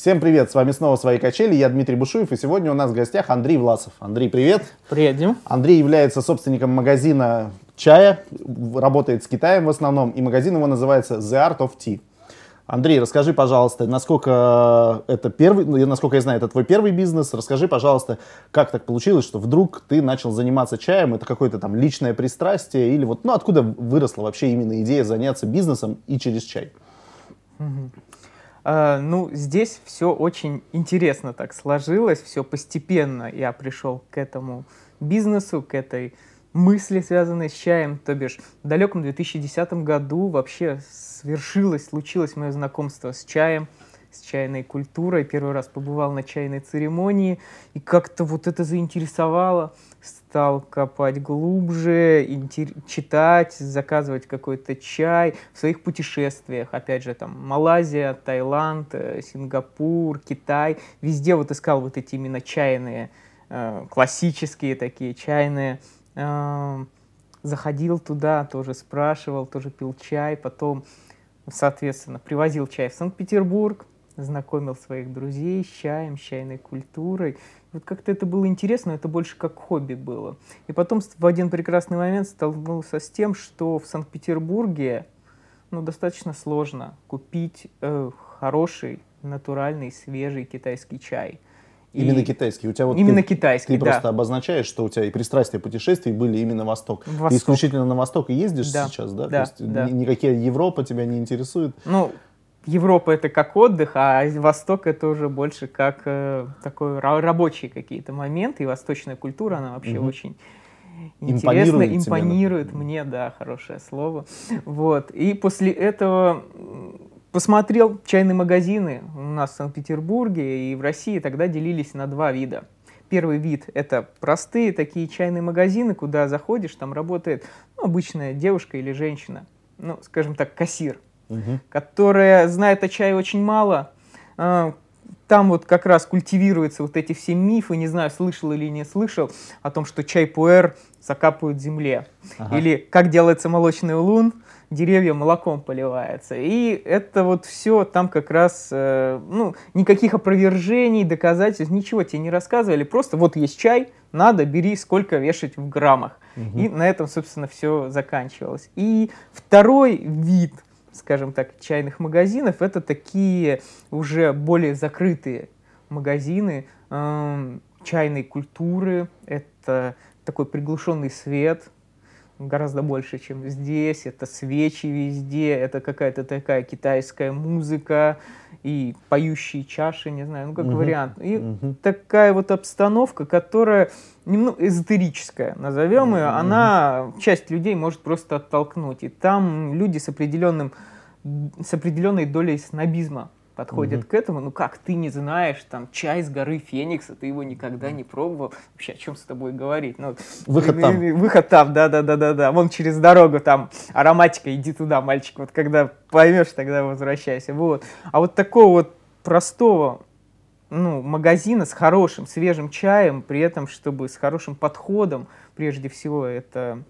Всем привет, с вами снова «Свои качели», я Дмитрий Бушуев, и сегодня у нас в гостях Андрей Власов. Андрей, привет. Привет, Дим. Андрей является собственником магазина чая, работает с Китаем в основном, и магазин его называется The Art of Tea. Андрей, расскажи, пожалуйста, насколько это первый, ну, насколько я знаю, это твой первый бизнес. Расскажи, пожалуйста, как так получилось, что вдруг ты начал заниматься чаем? Это какое-то там личное пристрастие или вот, ну, откуда выросла вообще именно идея заняться бизнесом и через чай? Угу. А, ну, здесь все очень интересно так сложилось, все постепенно я пришел к этому бизнесу, к этой мысли, связанной с чаем. То бишь, в далеком 2010 году вообще свершилось, случилось мое знакомство с чаем, с чайной культурой. Первый раз побывал на чайной церемонии, и как-то вот это заинтересовало стал копать глубже, читать, заказывать какой-то чай в своих путешествиях. Опять же, там Малайзия, Таиланд, э, Сингапур, Китай. Везде вот искал вот эти именно чайные, э, классические такие чайные. Э, заходил туда, тоже спрашивал, тоже пил чай. Потом, соответственно, привозил чай в Санкт-Петербург, знакомил своих друзей с чаем, с чайной культурой. Вот как-то это было интересно, это больше как хобби было. И потом в один прекрасный момент столкнулся с тем, что в Санкт-Петербурге ну, достаточно сложно купить э, хороший, натуральный, свежий китайский чай. Именно китайский. У тебя вот именно ты, китайский, Ты да. просто обозначаешь, что у тебя и пристрастия путешествий были именно Восток. Восток. Ты исключительно на Восток и ездишь да. сейчас, да? Да, То есть да. никакие Европа тебя не интересует? Ну, Европа это как отдых, а Восток это уже больше как э, такой рабочие какие-то моменты. И восточная культура, она вообще угу. очень интересно, импонирует, импонирует мне, да, хорошее слово. Вот. И после этого посмотрел чайные магазины у нас в Санкт-Петербурге и в России тогда делились на два вида. Первый вид – это простые такие чайные магазины, куда заходишь, там работает ну, обычная девушка или женщина, ну, скажем так, кассир – угу. которая знает о чае очень мало. А, там вот как раз культивируются вот эти все мифы, не знаю, слышал или не слышал, о том, что чай пуэр закапывают в земле. Ага. Или как делается молочный улун, деревья молоком поливается. И это вот все там как раз, э, ну, никаких опровержений, доказательств, ничего тебе не рассказывали. Просто вот есть чай, надо, бери, сколько вешать в граммах. Угу. И на этом, собственно, все заканчивалось. И второй вид – скажем так, чайных магазинов, это такие уже более закрытые магазины э, чайной культуры, это такой приглушенный свет, гораздо больше, чем здесь. Это свечи везде, это какая-то такая китайская музыка и поющие чаши, не знаю, ну как угу. вариант. И угу. такая вот обстановка, которая немного эзотерическая, назовем ее, угу. она часть людей может просто оттолкнуть. И там люди с определенным с определенной долей снобизма подходят mm-hmm. к этому. Ну как, ты не знаешь, там, чай с горы Феникса, ты его никогда не пробовал. Вообще, о чем с тобой говорить? Ну, выход там. Выход там, да-да-да-да-да. Вон через дорогу там ароматика, иди туда, мальчик. Вот когда поймешь, тогда возвращайся. Вот. А вот такого вот простого ну, магазина с хорошим, свежим чаем, при этом, чтобы с хорошим подходом, прежде всего, это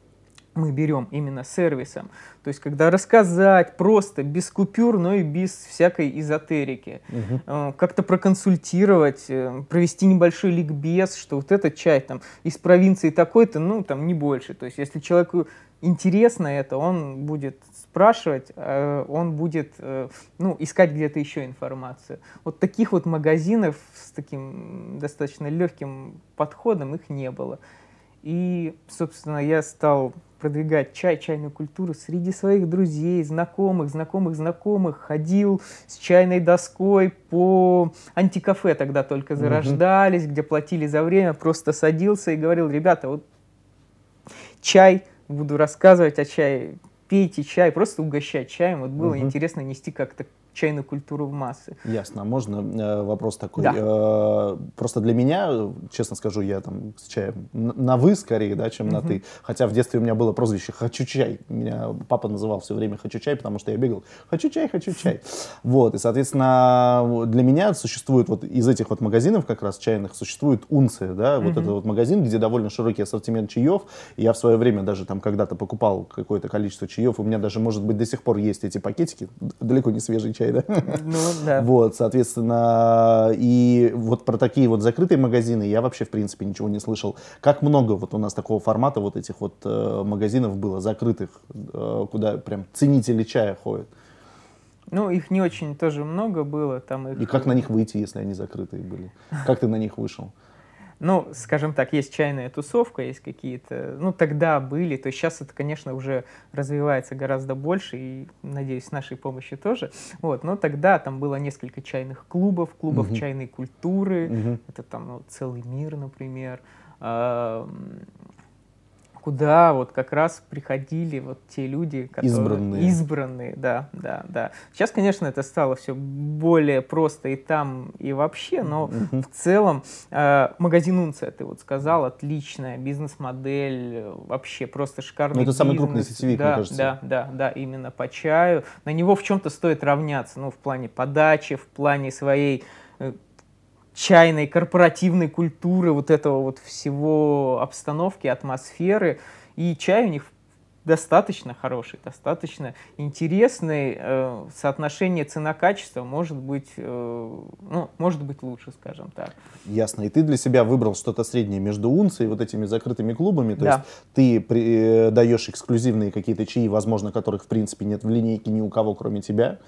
мы берем именно сервисом. То есть, когда рассказать просто, без купюр, но и без всякой эзотерики. Угу. Как-то проконсультировать, э, провести небольшой ликбез, что вот этот чай там из провинции такой-то, ну, там не больше. То есть, если человеку интересно это, он будет спрашивать, э, он будет ну, искать где-то еще информацию. Вот таких вот магазинов с таким достаточно легким подходом их не было. И, собственно, я стал продвигать чай, чайную культуру среди своих друзей, знакомых, знакомых, знакомых. Ходил с чайной доской по антикафе тогда только зарождались, mm-hmm. где платили за время. Просто садился и говорил, ребята, вот чай, буду рассказывать о чае, пейте чай, просто угощать чаем. Вот было mm-hmm. интересно нести как-то чайную культуру в массы. Ясно. Можно э, вопрос такой? Да. Э, просто для меня, честно скажу, я там с чаем на «вы» скорее, да, чем угу. на «ты». Хотя в детстве у меня было прозвище «хочу чай». Меня папа называл все время «хочу чай», потому что я бегал «хочу чай, хочу чай». Вот, и, соответственно, для меня существует вот из этих вот магазинов как раз чайных существует унция, да, вот угу. этот вот магазин, где довольно широкий ассортимент чаев. Я в свое время даже там когда-то покупал какое-то количество чаев, у меня даже, может быть, до сих пор есть эти пакетики, далеко не свежий чай, да? Ну, да. Вот, соответственно, и вот про такие вот закрытые магазины я вообще, в принципе, ничего не слышал. Как много вот у нас такого формата вот этих вот э, магазинов было, закрытых, э, куда прям ценители чая ходят? Ну, их не очень тоже много было. Там их... И как на них выйти, если они закрытые были? Как ты на них вышел? Ну, скажем так, есть чайная тусовка, есть какие-то, ну, тогда были, то есть сейчас это, конечно, уже развивается гораздо больше, и, надеюсь, с нашей помощью тоже, вот, но тогда там было несколько чайных клубов, клубов угу. чайной культуры, угу. это там ну, целый мир, например, куда вот как раз приходили вот те люди, которые избранные. избранные, да, да, да. Сейчас, конечно, это стало все более просто и там, и вообще, но mm-hmm. в целом э, магазин Унция, ты вот сказал, отличная бизнес-модель, вообще просто шикарный Ну, это бизнес. самый крупный сетевик, да, мне кажется. Да, да, да, именно по чаю. На него в чем-то стоит равняться, ну, в плане подачи, в плане своей э, чайной, корпоративной культуры, вот этого вот всего обстановки, атмосферы. И чай у них достаточно хороший, достаточно интересный. Э, соотношение цена-качество может быть, э, ну, может быть лучше, скажем так. Ясно. И ты для себя выбрал что-то среднее между унцией и вот этими закрытыми клубами. То да. есть ты при, э, даешь эксклюзивные какие-то чаи, возможно, которых в принципе нет в линейке ни у кого, кроме тебя.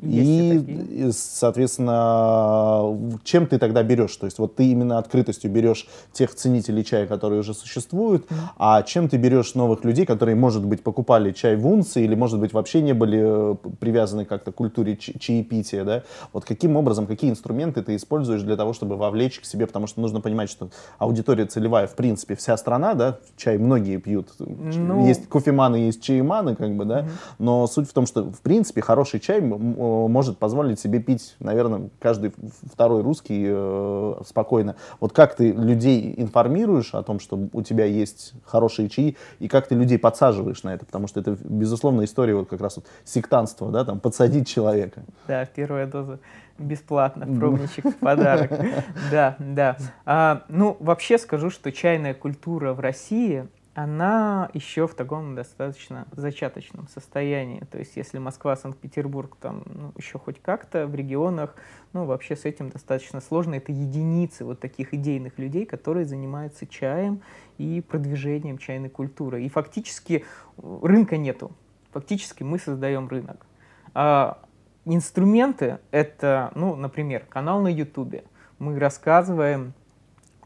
И, и, соответственно, чем ты тогда берешь? То есть вот ты именно открытостью берешь тех ценителей чая, которые уже существуют, mm-hmm. а чем ты берешь новых людей, которые, может быть, покупали чай в унции или, может быть, вообще не были э, привязаны как-то к культуре чаепития, да? Вот каким образом, какие инструменты ты используешь для того, чтобы вовлечь к себе, потому что нужно понимать, что аудитория целевая, в принципе, вся страна, да, чай многие пьют. Ну... Есть кофеманы, есть чаеманы, как бы, да, mm-hmm. но суть в том, что, в принципе, хороший чай может позволить себе пить, наверное, каждый второй русский э, спокойно. Вот как ты людей информируешь о том, что у тебя есть хорошие чаи, и как ты людей подсаживаешь на это, потому что это, безусловно, история вот как раз вот сектанства, да, там, подсадить человека. Да, первая доза бесплатно, пробничек в подарок. Да, да. А, ну, вообще скажу, что чайная культура в России она еще в таком достаточно зачаточном состоянии. То есть если Москва, Санкт-Петербург там ну, еще хоть как-то в регионах, ну вообще с этим достаточно сложно. Это единицы вот таких идейных людей, которые занимаются чаем и продвижением чайной культуры. И фактически рынка нету. Фактически мы создаем рынок. А инструменты это, ну, например, канал на Ютубе. Мы рассказываем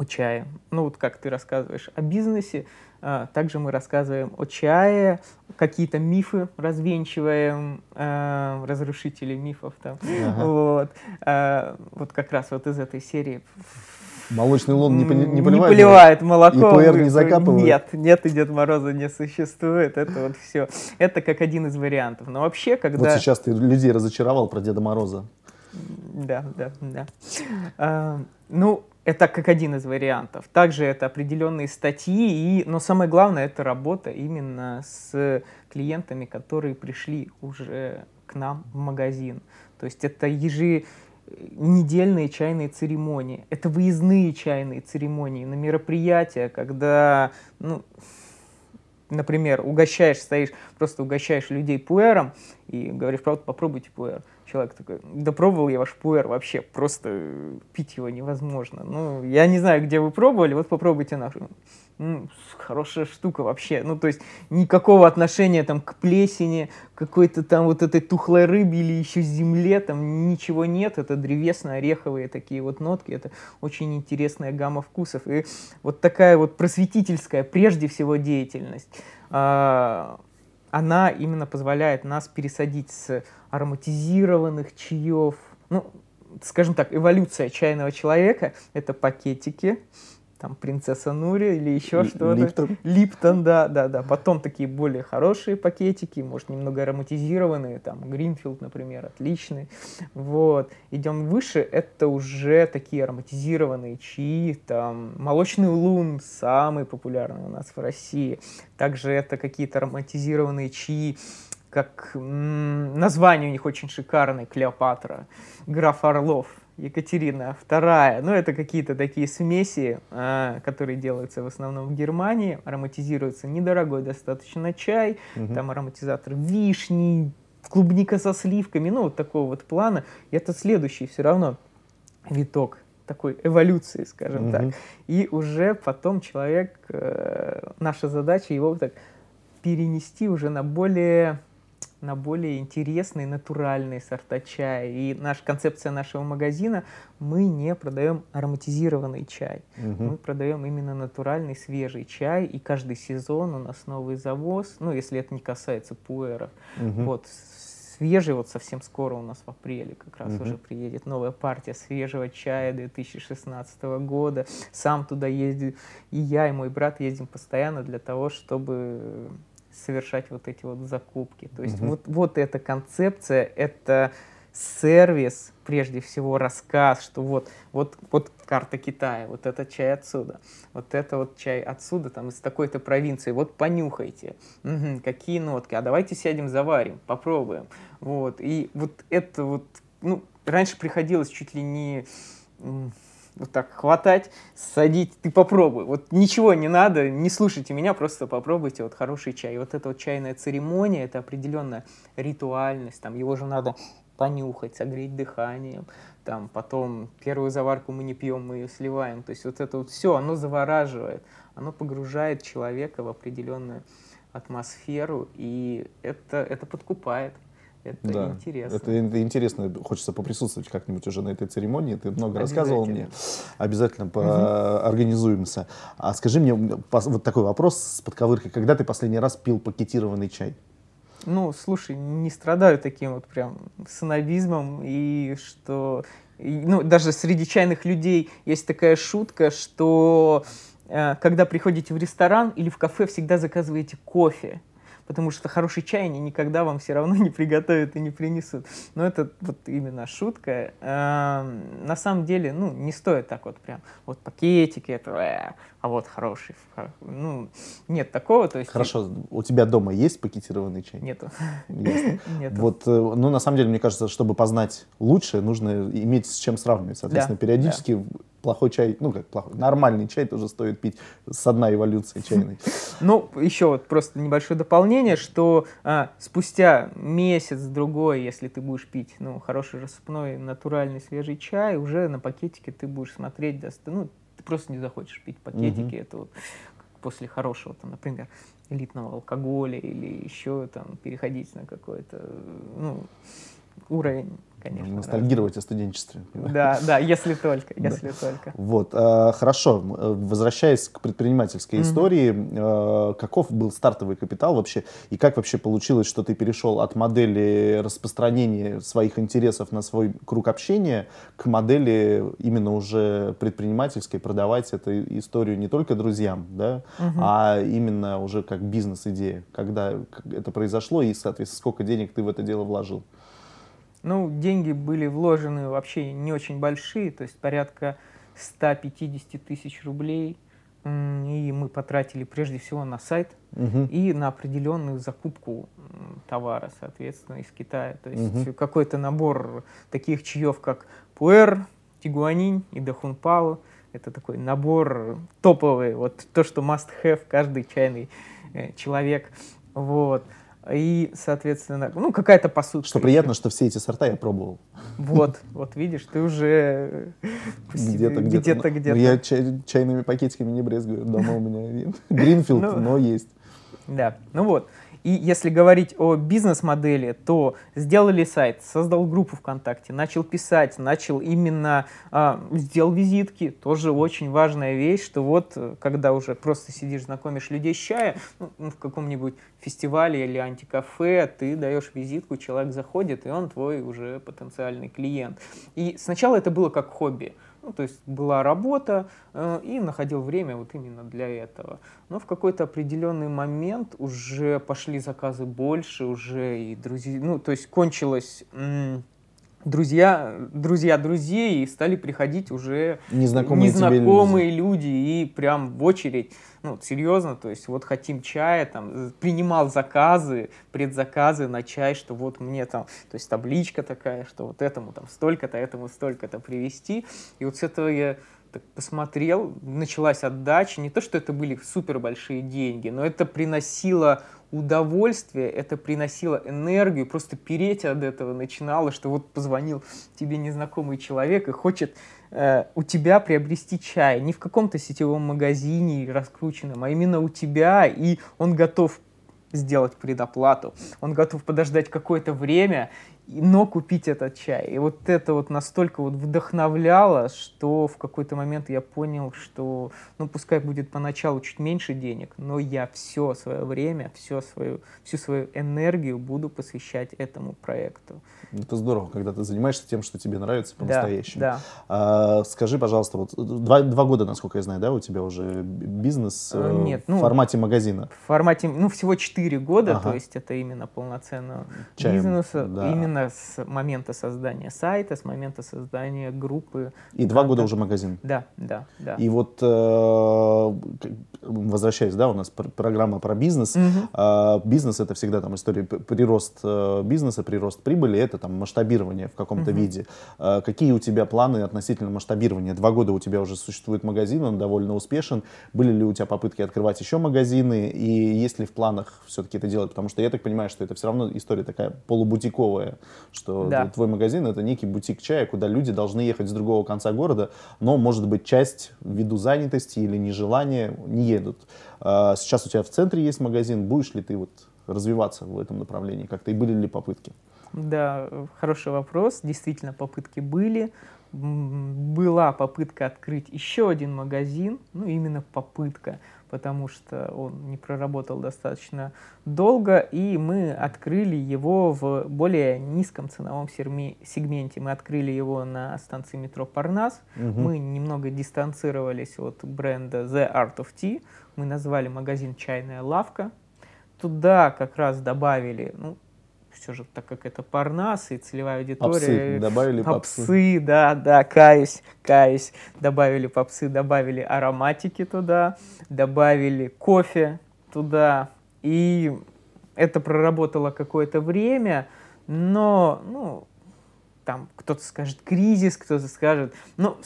о чае. Ну вот как ты рассказываешь о бизнесе, а, также мы рассказываем о чае, какие-то мифы развенчиваем, э, разрушители мифов там. Ага. Вот. Э, вот как раз вот из этой серии. Молочный лун не, не, не поливает? Не поливает молоко. И не закапывает? Нет, нет, и Дед Мороза не существует. Это вот все. Это как один из вариантов. Но вообще, когда... Вот сейчас ты людей разочаровал про Деда Мороза. Да, да, да. А, ну, это как один из вариантов. Также это определенные статьи, и, но самое главное, это работа именно с клиентами, которые пришли уже к нам в магазин. То есть это еженедельные чайные церемонии, это выездные чайные церемонии на мероприятия, когда, ну, например, угощаешь, стоишь, просто угощаешь людей пуэром и говоришь, правда, попробуйте пуэр человек такой, да пробовал я ваш пуэр вообще, просто пить его невозможно. Ну, я не знаю, где вы пробовали, вот попробуйте наш. Хорошая штука вообще. Ну, то есть никакого отношения там к плесени, какой-то там вот этой тухлой рыбе или еще земле, там ничего нет. Это древесно-ореховые такие вот нотки. Это очень интересная гамма вкусов. И вот такая вот просветительская, прежде всего, деятельность а, она именно позволяет нас пересадить с ароматизированных чаев, ну, скажем так, эволюция чайного человека — это пакетики, там принцесса Нури или еще что-то. Липтон. Липтон, да, да, да. Потом такие более хорошие пакетики, может, немного ароматизированные, там, Гринфилд, например, отличный. Вот. Идем выше, это уже такие ароматизированные чаи, там, молочный лун, самый популярный у нас в России. Также это какие-то ароматизированные чаи, как название у них очень шикарное, Клеопатра, граф Орлов, Екатерина вторая. Ну, это какие-то такие смеси, э, которые делаются в основном в Германии. Ароматизируется недорогой достаточно чай. Угу. Там ароматизатор вишни, клубника со сливками, ну, вот такого вот плана. И это следующий все равно виток такой эволюции, скажем mm-hmm. так. И уже потом человек, э, наша задача его так перенести уже на более на более интересные натуральные сорта чая. И наша концепция нашего магазина, мы не продаем ароматизированный чай. Угу. Мы продаем именно натуральный свежий чай. И каждый сезон у нас новый завоз, ну, если это не касается пуэров. Угу. Вот, свежий, вот совсем скоро у нас в апреле как раз угу. уже приедет новая партия свежего чая 2016 года. Сам туда ездил, и я, и мой брат ездим постоянно для того, чтобы совершать вот эти вот закупки. То есть угу. вот, вот эта концепция, это сервис, прежде всего рассказ, что вот, вот, вот карта Китая, вот это чай отсюда, вот это вот чай отсюда, там из такой-то провинции, вот понюхайте, угу, какие нотки, а давайте сядем заварим, попробуем. Вот, и вот это вот, ну, раньше приходилось чуть ли не вот так хватать, садить, ты попробуй. Вот ничего не надо, не слушайте меня, просто попробуйте вот хороший чай. И вот эта вот чайная церемония, это определенная ритуальность, там его же надо понюхать, согреть дыханием, там потом первую заварку мы не пьем, мы ее сливаем. То есть вот это вот все, оно завораживает, оно погружает человека в определенную атмосферу, и это, это подкупает. Это да, интересно. Это, это интересно. Хочется поприсутствовать как-нибудь уже на этой церемонии. Ты много рассказывал мне. Обязательно поорганизуемся. А скажи мне вот такой вопрос с подковыркой. Когда ты последний раз пил пакетированный чай? Ну, слушай, не страдаю таким вот прям сановизмом и что... ну, даже среди чайных людей есть такая шутка, что э, когда приходите в ресторан или в кафе, всегда заказываете кофе потому что хороший чай они никогда вам все равно не приготовят и не принесут. Но это вот именно шутка. Эм, на самом деле, ну, не стоит так вот прям, вот пакетики, это, э, а вот хороший. Ну, нет такого. То есть... Хорошо, у тебя дома есть пакетированный чай? Нету. Есть. Нету. Вот, э, ну, на самом деле, мне кажется, чтобы познать лучше, нужно иметь с чем сравнивать. Соответственно, да, периодически да плохой чай, ну как плохой, нормальный чай тоже стоит пить с одной эволюции чайной. Ну, еще вот просто небольшое дополнение, что а, спустя месяц-другой, если ты будешь пить ну, хороший рассыпной натуральный свежий чай, уже на пакетике ты будешь смотреть, ну, ты просто не захочешь пить пакетики, это вот после хорошего, там, например, элитного алкоголя или еще там переходить на какой-то ну, уровень конечно. Ностальгировать да. о студенчестве. Да, да, если только, если да. только. Вот, э, хорошо. Э, возвращаясь к предпринимательской mm-hmm. истории, э, каков был стартовый капитал вообще, и как вообще получилось, что ты перешел от модели распространения своих интересов на свой круг общения к модели именно уже предпринимательской, продавать эту историю не только друзьям, да, mm-hmm. а именно уже как бизнес-идея, когда это произошло и, соответственно, сколько денег ты в это дело вложил? Ну, деньги были вложены вообще не очень большие, то есть порядка 150 тысяч рублей. И мы потратили прежде всего на сайт угу. и на определенную закупку товара, соответственно, из Китая. То есть угу. какой-то набор таких чаев, как пуэр, тигуанинь и дахунпао. Это такой набор топовый, вот то, что must have каждый чайный э, человек. Вот. И, соответственно, ну, какая-то посудка. Что приятно, что все эти сорта я пробовал. Вот, вот видишь, ты уже где-то, где-то. где-то, где-то. Я чай, чайными пакетиками не брезгую. Дома у меня Гринфилд, ну, но есть. Да, ну вот. И если говорить о бизнес-модели, то сделали сайт, создал группу ВКонтакте, начал писать, начал именно, а, сделал визитки, тоже очень важная вещь, что вот, когда уже просто сидишь, знакомишь людей с чая, ну, ну в каком-нибудь фестивале или антикафе, ты даешь визитку, человек заходит, и он твой уже потенциальный клиент. И сначала это было как хобби. Ну, то есть была работа, э, и находил время вот именно для этого. Но в какой-то определенный момент уже пошли заказы больше, уже и друзья, ну, то есть кончилось друзья, друзья друзей, и стали приходить уже незнакомые, незнакомые люди. и прям в очередь, ну, серьезно, то есть вот хотим чая, там, принимал заказы, предзаказы на чай, что вот мне там, то есть табличка такая, что вот этому там столько-то, этому столько-то привезти, и вот с этого я так посмотрел, началась отдача. Не то, что это были супер большие деньги, но это приносило удовольствие, это приносило энергию, просто переть от этого начинало, что вот позвонил тебе незнакомый человек и хочет э, у тебя приобрести чай, не в каком-то сетевом магазине раскрученном, а именно у тебя, и он готов сделать предоплату, он готов подождать какое-то время, но купить этот чай. И вот это вот настолько вот вдохновляло, что в какой-то момент я понял, что, ну, пускай будет поначалу чуть меньше денег, но я все свое время, все свою, всю свою энергию буду посвящать этому проекту. Это здорово, когда ты занимаешься тем, что тебе нравится по-настоящему. Да, да. А, скажи, пожалуйста, вот два, два года, насколько я знаю, да, у тебя уже бизнес э, Нет, ну, в формате магазина? В формате, ну, всего четыре года, ага. то есть это именно полноценного Чаем, бизнеса, да. именно с момента создания сайта, с момента создания группы. И два года уже магазин? Да, да, да. И вот, э, возвращаясь, да, у нас программа про бизнес. Угу. Бизнес — это всегда там история прирост э, бизнеса, прирост прибыли, это там масштабирование в каком-то угу. виде. Какие у тебя планы относительно масштабирования? Два года у тебя уже существует магазин, он довольно успешен. Были ли у тебя попытки открывать еще магазины? И есть ли в планах все-таки это делать? Потому что я так понимаю, что это все равно история такая полубутиковая что да. твой магазин это некий бутик чая, куда люди должны ехать с другого конца города, но, может быть, часть ввиду занятости или нежелания не едут. А, сейчас у тебя в центре есть магазин, будешь ли ты вот развиваться в этом направлении как-то, и были ли попытки? Да, хороший вопрос. Действительно, попытки были. Была попытка открыть еще один магазин, ну именно попытка потому что он не проработал достаточно долго, и мы открыли его в более низком ценовом сегменте. Мы открыли его на станции метро Парнас. Угу. Мы немного дистанцировались от бренда The Art of Tea. Мы назвали магазин «Чайная лавка». Туда как раз добавили, ну, все же, так как это Парнас и целевая аудитория. Попсы, добавили попсы. Попсы, да, да, каюсь, каюсь. Добавили попсы, добавили ароматики туда, добавили кофе туда. И это проработало какое-то время, но, ну, там кто-то скажет кризис, кто-то скажет, ну,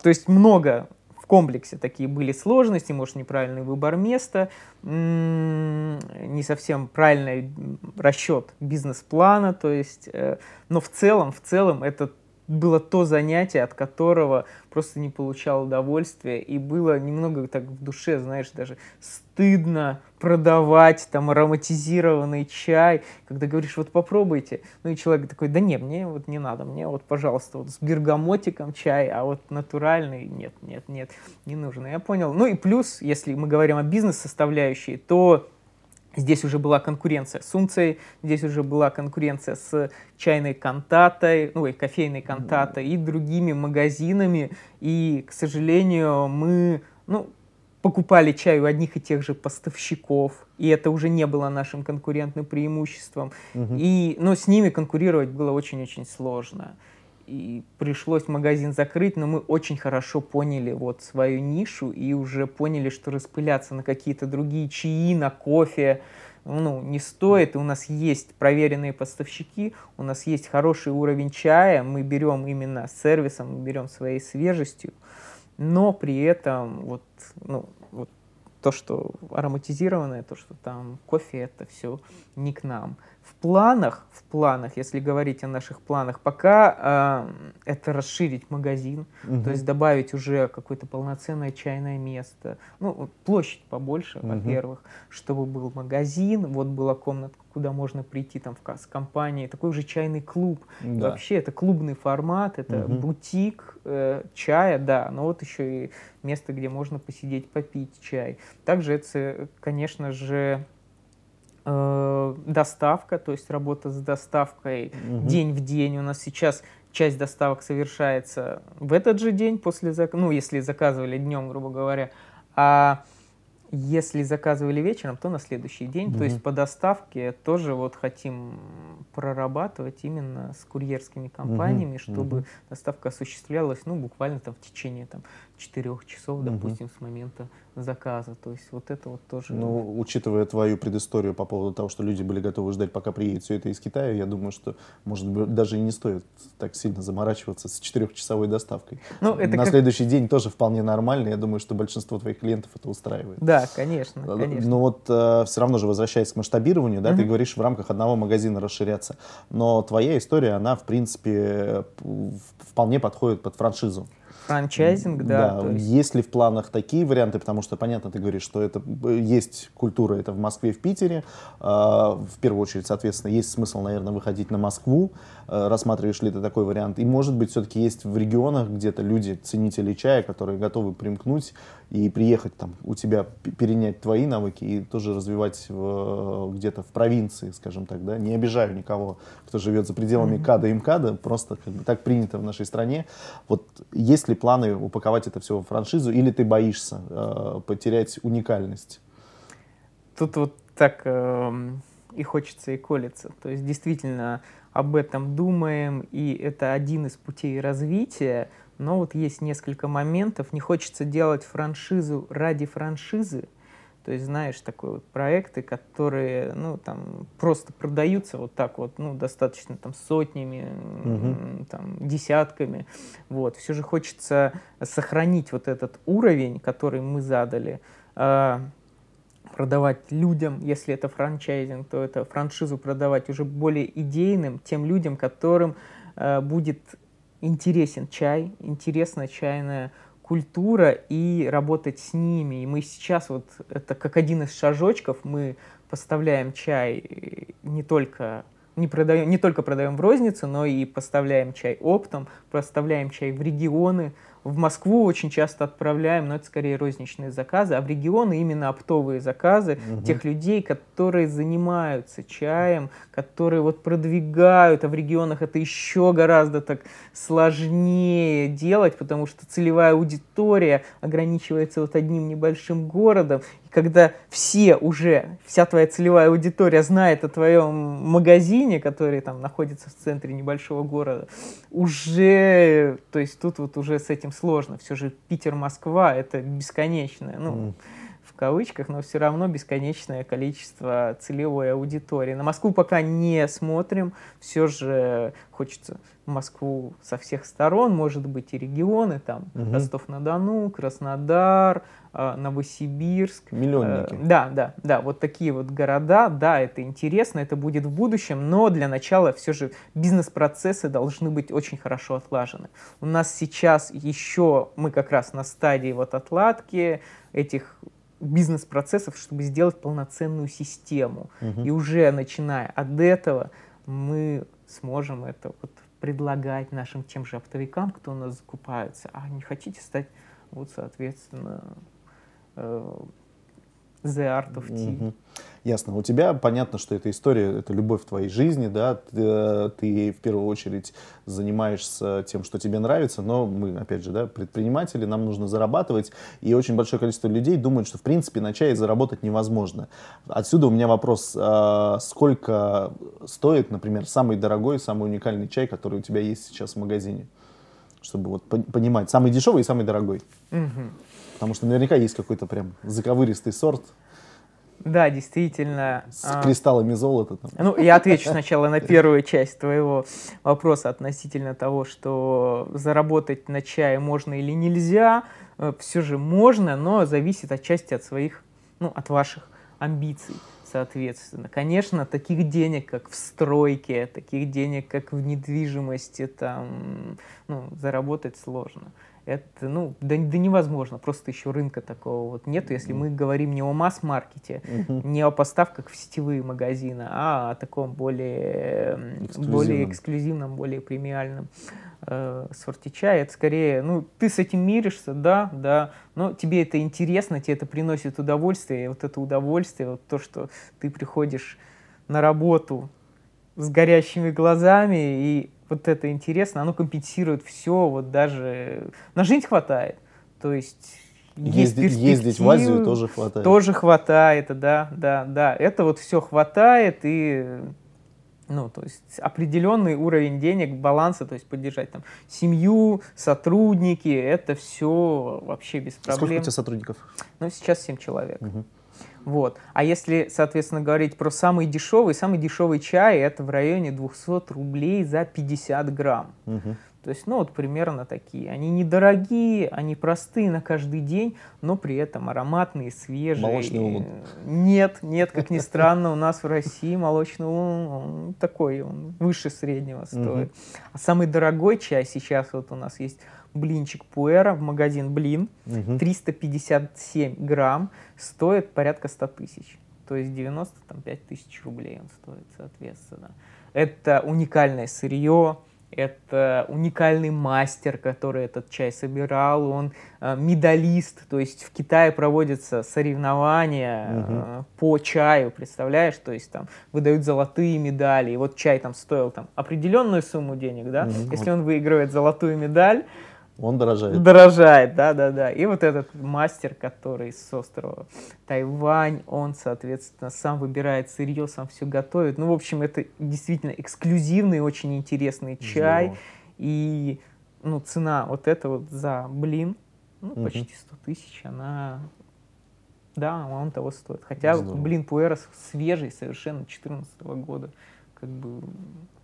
то есть много в комплексе такие были сложности, может, неправильный выбор места, не совсем правильный расчет бизнес-плана, то есть, э, но в целом, в целом это было то занятие, от которого просто не получал удовольствия, и было немного так в душе, знаешь, даже стыдно продавать там ароматизированный чай, когда говоришь, вот попробуйте, ну и человек такой, да не, мне вот не надо, мне вот, пожалуйста, вот с бергамотиком чай, а вот натуральный, нет, нет, нет, не нужно. Я понял. Ну и плюс, если мы говорим о бизнес-составляющей, то Здесь уже была конкуренция с Сунцей, здесь уже была конкуренция с чайной кантатой, ну, и кофейной кантатой и другими магазинами. И, к сожалению, мы, ну, покупали чай у одних и тех же поставщиков, и это уже не было нашим конкурентным преимуществом. Угу. И, но с ними конкурировать было очень-очень сложно и пришлось магазин закрыть, но мы очень хорошо поняли вот свою нишу и уже поняли, что распыляться на какие-то другие чаи, на кофе, ну, не стоит. У нас есть проверенные поставщики, у нас есть хороший уровень чая, мы берем именно сервисом, мы берем своей свежестью, но при этом вот, ну, вот то, что ароматизированное, то, что там кофе, это все не к нам. В планах, в планах, если говорить о наших планах, пока э, это расширить магазин, угу. то есть добавить уже какое-то полноценное чайное место, ну, площадь побольше, угу. во-первых, чтобы был магазин, вот была комната, куда можно прийти там в, с компанией, такой уже чайный клуб. Да. Вообще это клубный формат, это угу. бутик э, чая, да, но вот еще и место, где можно посидеть, попить чай. Также это, конечно же, э, доставка, то есть работа с доставкой угу. день в день. У нас сейчас часть доставок совершается в этот же день после заказа, ну, если заказывали днем, грубо говоря, а если заказывали вечером, то на следующий день. Mm-hmm. То есть по доставке тоже вот хотим прорабатывать именно с курьерскими компаниями, mm-hmm. чтобы mm-hmm. доставка осуществлялась, ну, буквально там в течение там, 4 часов, mm-hmm. допустим, с момента заказа. То есть вот это вот тоже... Ну, учитывая твою предысторию по поводу того, что люди были готовы ждать, пока приедет все это из Китая, я думаю, что, может быть, даже и не стоит так сильно заморачиваться с четырехчасовой доставкой. Ну, это На как... следующий день тоже вполне нормально. Я думаю, что большинство твоих клиентов это устраивает. Да, конечно, э, конечно. Но вот э, все равно же, возвращаясь к масштабированию, да, mm-hmm. ты говоришь в рамках одного магазина расширяться. Но твоя история, она, в принципе, вполне подходит под франшизу. Франчайзинг, да. да. Есть... есть ли в планах такие варианты, потому что, понятно, ты говоришь, что это есть культура, это в Москве, в Питере. А, в первую очередь, соответственно, есть смысл, наверное, выходить на Москву. А, рассматриваешь ли ты такой вариант? И, может быть, все-таки есть в регионах где-то люди, ценители чая, которые готовы примкнуть и приехать там у тебя, перенять твои навыки и тоже развивать где-то в провинции, скажем так, да? Не обижаю никого, кто живет за пределами mm-hmm. КАДа и МКАДа, просто как бы так принято в нашей стране. Вот есть ли ли планы упаковать это все в франшизу, или ты боишься э, потерять уникальность? Тут вот так э, и хочется, и колется. То есть действительно об этом думаем, и это один из путей развития, но вот есть несколько моментов. Не хочется делать франшизу ради франшизы, то есть, знаешь, такой вот проекты, которые, ну, там, просто продаются вот так вот, ну, достаточно там сотнями, угу. там, десятками. Вот. Все же хочется сохранить вот этот уровень, который мы задали, э, продавать людям, если это франчайзинг, то это франшизу продавать уже более идейным, тем людям, которым э, будет интересен чай, интересна чайная культура и работать с ними. И мы сейчас вот, это как один из шажочков, мы поставляем чай не только не, продаем, не только продаем в розницу, но и поставляем чай оптом, поставляем чай в регионы, в Москву очень часто отправляем, но это скорее розничные заказы, а в регионы именно оптовые заказы угу. тех людей, которые занимаются чаем, которые вот продвигают, а в регионах это еще гораздо так сложнее делать, потому что целевая аудитория ограничивается вот одним небольшим городом, когда все уже, вся твоя целевая аудитория знает о твоем магазине, который там находится в центре небольшого города, уже, то есть тут вот уже с этим сложно. Все же Питер-Москва это бесконечное, ну, mm. в кавычках, но все равно бесконечное количество целевой аудитории. На Москву пока не смотрим, все же хочется Москву со всех сторон, может быть и регионы, там угу. Ростов-на-Дону, Краснодар, Новосибирск. Миллионники. Э, да, да, да, вот такие вот города, да, это интересно, это будет в будущем, но для начала все же бизнес-процессы должны быть очень хорошо отлажены. У нас сейчас еще, мы как раз на стадии вот отладки этих бизнес-процессов, чтобы сделать полноценную систему. Угу. И уже начиная от этого мы сможем это вот предлагать нашим тем же оптовикам, кто у нас закупается, а не хотите стать, вот, соответственно, э, The Art of Tea. Угу. Ясно. У тебя понятно, что эта история, это любовь в твоей жизни, да, ты, э, ты в первую очередь занимаешься тем, что тебе нравится, но мы, опять же, да, предприниматели, нам нужно зарабатывать, и очень большое количество людей думают, что, в принципе, на чае заработать невозможно. Отсюда у меня вопрос, а сколько стоит, например, самый дорогой, самый уникальный чай, который у тебя есть сейчас в магазине? Чтобы вот понимать, самый дешевый и самый дорогой. Угу. Потому что наверняка есть какой-то прям заковыристый сорт. Да, действительно. С а... кристаллами золота. Там. Ну, я отвечу сначала на первую часть твоего вопроса относительно того, что заработать на чае можно или нельзя. Э, Все же можно, но зависит отчасти от своих, ну, от ваших амбиций соответственно. Конечно, таких денег, как в стройке, таких денег, как в недвижимости, там, ну, заработать сложно это, ну, да, да невозможно, просто еще рынка такого вот нет, если мы говорим не о масс-маркете, uh-huh. не о поставках в сетевые магазины, а о таком более эксклюзивном, более, эксклюзивном, более премиальном э, сорте чая. Это скорее, ну, ты с этим миришься, да, да, но тебе это интересно, тебе это приносит удовольствие, и вот это удовольствие, вот то, что ты приходишь на работу с горящими глазами и вот это интересно, оно компенсирует все, вот даже на жизнь хватает. То есть есть ездить, ездить в Азию тоже хватает. Тоже хватает, да, да, да. Это вот все хватает и ну, то есть определенный уровень денег, баланса, то есть поддержать там семью, сотрудники, это все вообще без проблем. Сколько у тебя сотрудников? Ну, сейчас 7 человек. Угу. Вот. А если, соответственно, говорить про самый дешевый, самый дешевый чай, это в районе 200 рублей за 50 грамм. Угу. То есть, ну вот примерно такие. Они недорогие, они простые на каждый день, но при этом ароматные, свежие. Молочный улун. Нет, нет, как ни странно, у нас в России молочный улун он такой, он выше среднего стоит. Угу. А самый дорогой чай сейчас вот у нас есть блинчик Пуэра в магазин Блин, угу. 357 грамм, стоит порядка 100 тысяч. То есть 95 тысяч рублей он стоит, соответственно. Это уникальное сырье, это уникальный мастер, который этот чай собирал, он э, медалист, то есть в Китае проводятся соревнования угу. по чаю, представляешь, то есть там выдают золотые медали, и вот чай там стоил там определенную сумму денег, да, угу. если он выигрывает золотую медаль, он дорожает. Дорожает, да, да, да. И вот этот мастер, который с острова Тайвань, он, соответственно, сам выбирает сырье, сам все готовит. Ну, в общем, это действительно эксклюзивный, очень интересный чай. Здорово. И, ну, цена вот это вот за блин, ну, угу. почти 100 тысяч, она да, он того стоит. Хотя, Здорово. блин, Пуэрос свежий, совершенно 2014 года. Как бы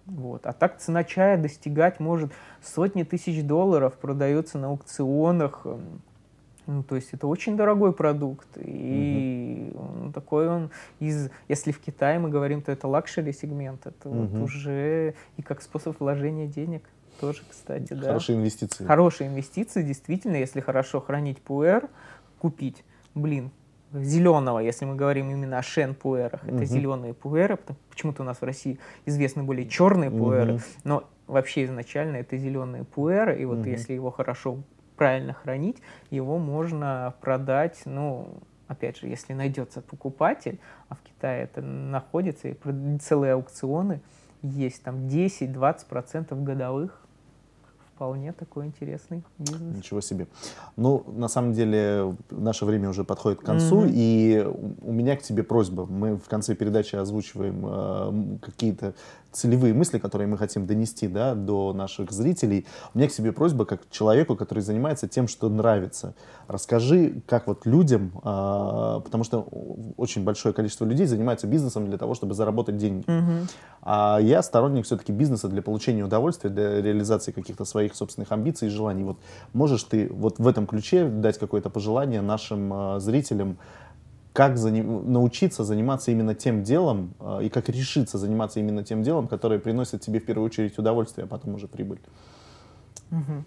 вот. А так цена чая достигать может сотни тысяч долларов, продается на аукционах. Ну, то есть это очень дорогой продукт. И угу. такой он из... Если в Китае мы говорим, то это luxury сегмент. Это угу. вот уже и как способ вложения денег тоже, кстати, да. Хорошие инвестиции. Хорошие инвестиции, действительно, если хорошо хранить пуэр, купить, блин, зеленого, если мы говорим именно о шен-пуэрах, это угу. зеленые пуэры, почему-то у нас в России известны более черные пуэры, угу. но вообще изначально это зеленые пуэры, и вот угу. если его хорошо правильно хранить, его можно продать, ну, опять же, если найдется покупатель, а в Китае это находится, и целые аукционы есть, там 10-20% годовых вполне такой интересный бизнес. Ничего себе. Ну, на самом деле, наше время уже подходит к концу, mm-hmm. и у меня к тебе просьба. Мы в конце передачи озвучиваем э, какие-то целевые мысли, которые мы хотим донести да, до наших зрителей. У меня к тебе просьба, как человеку, который занимается тем, что нравится. Расскажи, как вот людям, э, потому что очень большое количество людей занимается бизнесом для того, чтобы заработать деньги. Mm-hmm. А я сторонник все-таки бизнеса для получения удовольствия, для реализации каких-то своих собственных амбиций и желаний. Вот можешь ты вот в этом ключе дать какое-то пожелание нашим э, зрителям, как заним, научиться заниматься именно тем делом э, и как решиться заниматься именно тем делом, которое приносит тебе в первую очередь удовольствие, а потом уже прибыль. Угу.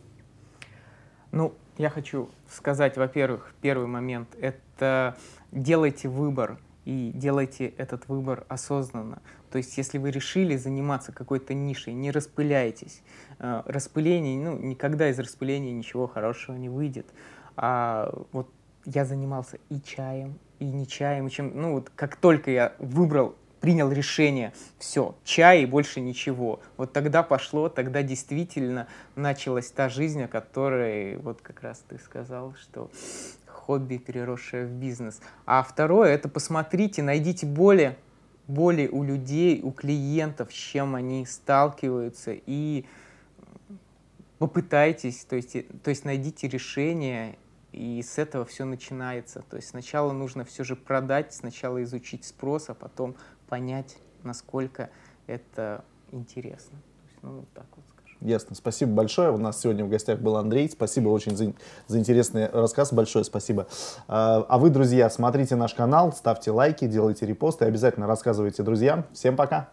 Ну, я хочу сказать, во-первых, первый момент — это делайте выбор и делайте этот выбор осознанно. То есть, если вы решили заниматься какой-то нишей, не распыляйтесь. Э, распыление, ну, никогда из распыления ничего хорошего не выйдет. А вот я занимался и чаем, и не чаем, и чем, ну вот как только я выбрал, принял решение, все, чай и больше ничего, вот тогда пошло, тогда действительно началась та жизнь, о которой вот как раз ты сказал, что хобби, переросшее в бизнес. А второе, это посмотрите, найдите боли, боли у людей, у клиентов, с чем они сталкиваются, и попытайтесь, то есть, то есть найдите решение и с этого все начинается. То есть сначала нужно все же продать, сначала изучить спрос, а потом понять, насколько это интересно. То есть, ну, вот так вот. Ясно. Спасибо большое. У нас сегодня в гостях был Андрей. Спасибо очень за, за интересный рассказ. Большое спасибо. А, а вы, друзья, смотрите наш канал, ставьте лайки, делайте репосты, обязательно рассказывайте друзьям. Всем пока!